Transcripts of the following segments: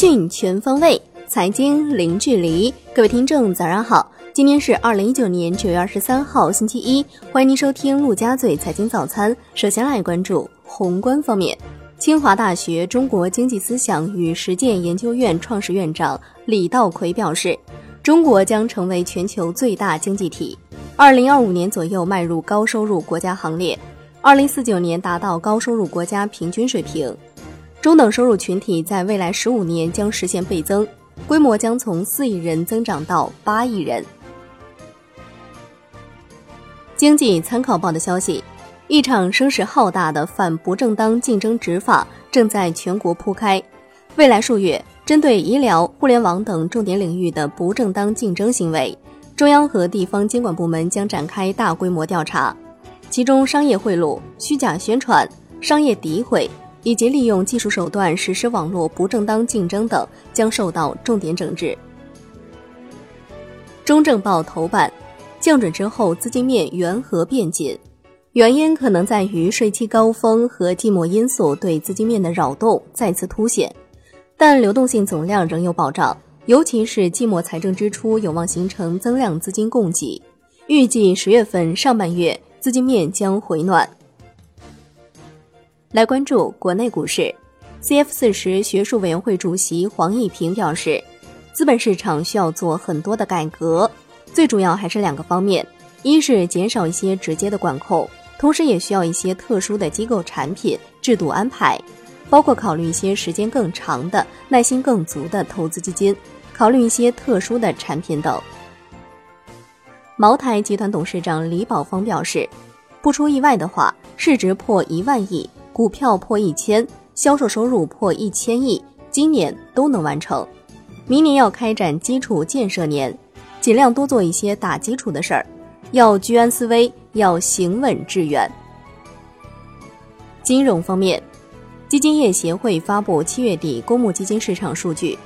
讯全方位，财经零距离。各位听众，早上好！今天是二零一九年九月二十三号，星期一。欢迎您收听陆家嘴财经早餐。首先来关注宏观方面，清华大学中国经济思想与实践研究院创始院长李稻葵表示，中国将成为全球最大经济体，二零二五年左右迈入高收入国家行列，二零四九年达到高收入国家平均水平。中等收入群体在未来十五年将实现倍增，规模将从四亿人增长到八亿人。经济参考报的消息，一场声势浩大的反不正当竞争执法正在全国铺开。未来数月，针对医疗、互联网等重点领域的不正当竞争行为，中央和地方监管部门将展开大规模调查，其中商业贿赂、虚假宣传、商业诋毁。以及利用技术手段实施网络不正当竞争等将受到重点整治。中证报头版，降准之后资金面缘何变紧？原因可能在于税期高峰和季末因素对资金面的扰动再次凸显，但流动性总量仍有保障，尤其是季末财政支出有望形成增量资金供给。预计十月份上半月资金面将回暖。来关注国内股市，CF 四十学术委员会主席黄毅平表示，资本市场需要做很多的改革，最主要还是两个方面：一是减少一些直接的管控，同时也需要一些特殊的机构产品制度安排，包括考虑一些时间更长的、耐心更足的投资基金，考虑一些特殊的产品等。茅台集团董事长李宝芳表示，不出意外的话，市值破一万亿。股票破一千，销售收入破一千亿，今年都能完成。明年要开展基础建设年，尽量多做一些打基础的事儿，要居安思危，要行稳致远。金融方面，基金业协会发布七月底公募基金市场数据，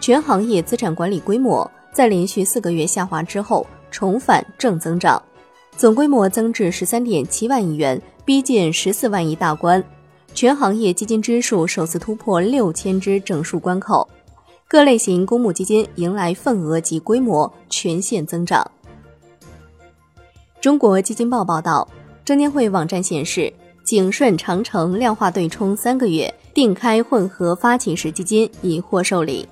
全行业资产管理规模在连续四个月下滑之后重返正增长，总规模增至十三点七万亿元，逼近十四万亿大关。全行业基金支数首次突破六千只整数关口，各类型公募基金迎来份额及规模全线增长。中国基金报报道，证监会网站显示，景顺长城量化对冲三个月定开混合发起式基金已获受理，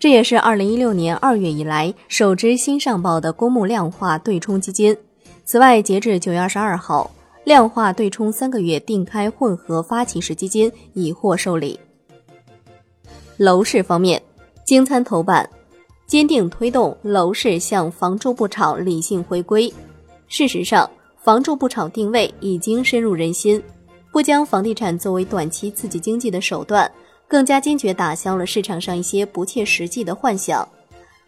这也是二零一六年二月以来首支新上报的公募量化对冲基金。此外，截至九月二十二号。量化对冲三个月定开混合发起式基金已获受理。楼市方面，京参头版，坚定推动楼市向房住不炒理性回归。事实上，房住不炒定位已经深入人心，不将房地产作为短期刺激经济的手段，更加坚决打消了市场上一些不切实际的幻想。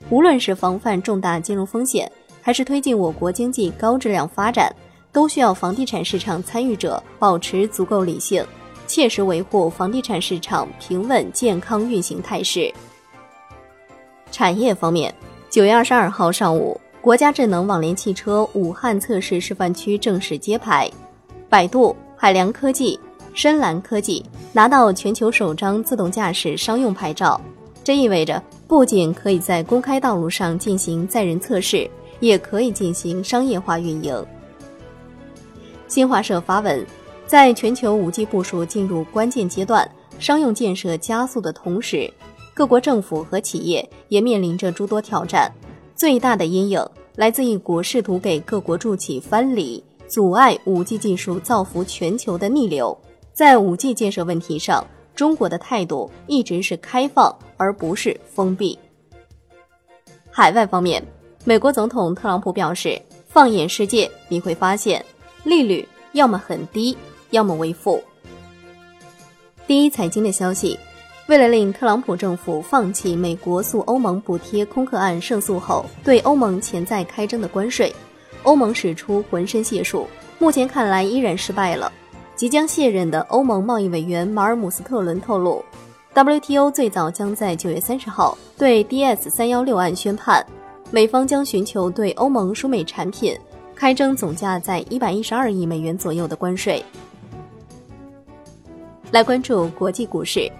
无论是防范重大金融风险，还是推进我国经济高质量发展。都需要房地产市场参与者保持足够理性，切实维护房地产市场平稳健康运行态势。产业方面，九月二十二号上午，国家智能网联汽车武汉测试示范区正式揭牌，百度、海良科技、深蓝科技拿到全球首张自动驾驶商用牌照，这意味着不仅可以在公开道路上进行载人测试，也可以进行商业化运营。新华社发文，在全球五 G 部署进入关键阶段、商用建设加速的同时，各国政府和企业也面临着诸多挑战。最大的阴影来自一股试图给各国筑起藩篱、阻碍五 G 技术造福全球的逆流。在五 G 建设问题上，中国的态度一直是开放，而不是封闭。海外方面，美国总统特朗普表示：“放眼世界，你会发现。”利率要么很低，要么为负。第一财经的消息，为了令特朗普政府放弃美国诉欧盟补贴空客案胜诉后对欧盟潜在开征的关税，欧盟使出浑身解数，目前看来依然失败了。即将卸任的欧盟贸易委员马尔姆斯特伦透露，WTO 最早将在九月三十号对 DS 三幺六案宣判，美方将寻求对欧盟输美产品。开征总价在一百一十二亿美元左右的关税。来关注国际股市，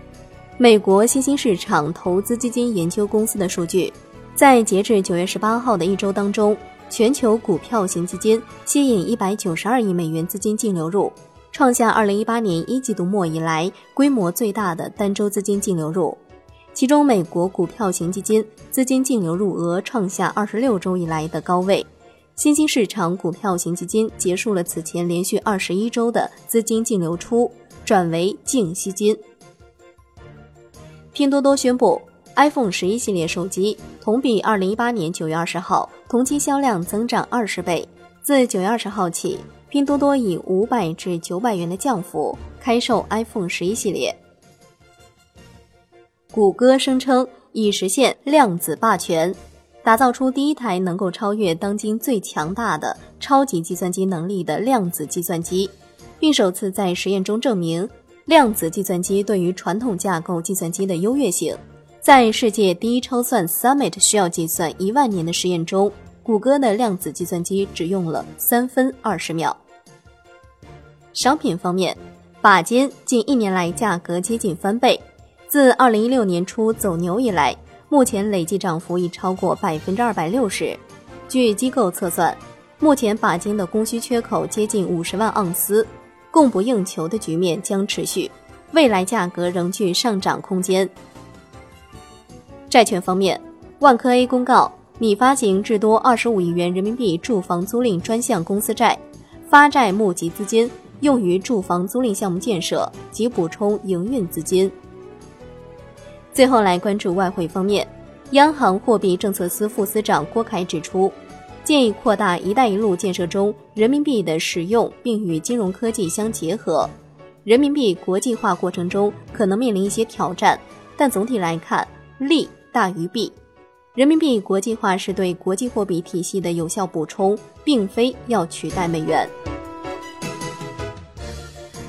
美国新兴市场投资基金研究公司的数据，在截至九月十八号的一周当中，全球股票型基金吸引一百九十二亿美元资金净流入，创下二零一八年一季度末以来规模最大的单周资金净流入。其中，美国股票型基金资金净流入额创下二十六周以来的高位，新兴市场股票型基金结束了此前连续二十一周的资金净流出，转为净吸金。拼多多宣布，iPhone 十一系列手机同比二零一八年九月二十号同期销量增长二十倍。自九月二十号起，拼多多以五百至九百元的降幅开售 iPhone 十一系列。谷歌声称已实现量子霸权，打造出第一台能够超越当今最强大的超级计算机能力的量子计算机，并首次在实验中证明。量子计算机对于传统架构计算机的优越性，在世界第一超算 Summit 需要计算一万年的实验中，谷歌的量子计算机只用了三分二十秒。商品方面，把金近一年来价格接近翻倍，自二零一六年初走牛以来，目前累计涨幅已超过百分之二百六十。据机构测算，目前把金的供需缺口接近五十万盎司。供不应求的局面将持续，未来价格仍具上涨空间。债券方面，万科 A 公告拟发行至多二十五亿元人民币住房租赁专项公司债，发债募集资金用于住房租赁项目建设及补充营运资金。最后来关注外汇方面，央行货币政策司副司长郭凯指出。建议扩大“一带一路”建设中人民币的使用，并与金融科技相结合。人民币国际化过程中可能面临一些挑战，但总体来看，利大于弊。人民币国际化是对国际货币体系的有效补充，并非要取代美元。